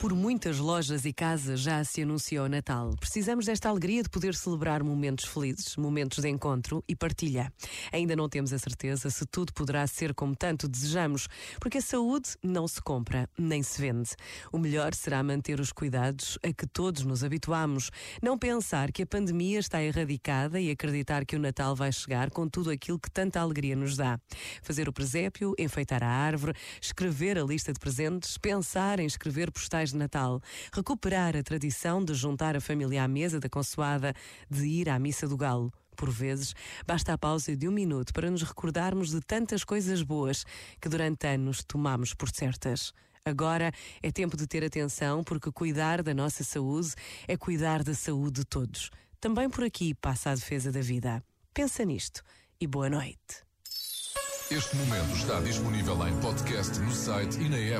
Por muitas lojas e casas já se anunciou o Natal. Precisamos desta alegria de poder celebrar momentos felizes, momentos de encontro e partilha. Ainda não temos a certeza se tudo poderá ser como tanto desejamos, porque a saúde não se compra nem se vende. O melhor será manter os cuidados a que todos nos habituamos, não pensar que a pandemia está erradicada e acreditar que o Natal vai chegar com tudo aquilo que tanta alegria nos dá. Fazer o presépio, enfeitar a árvore, escrever a lista de presentes, pensar em escrever postais de Natal, recuperar a tradição de juntar a família à mesa da consoada, de ir à missa do galo. Por vezes, basta a pausa de um minuto para nos recordarmos de tantas coisas boas que durante anos tomamos por certas. Agora é tempo de ter atenção, porque cuidar da nossa saúde é cuidar da saúde de todos. Também por aqui passa a defesa da vida. Pensa nisto e boa noite. Este momento está disponível em podcast no site e na app.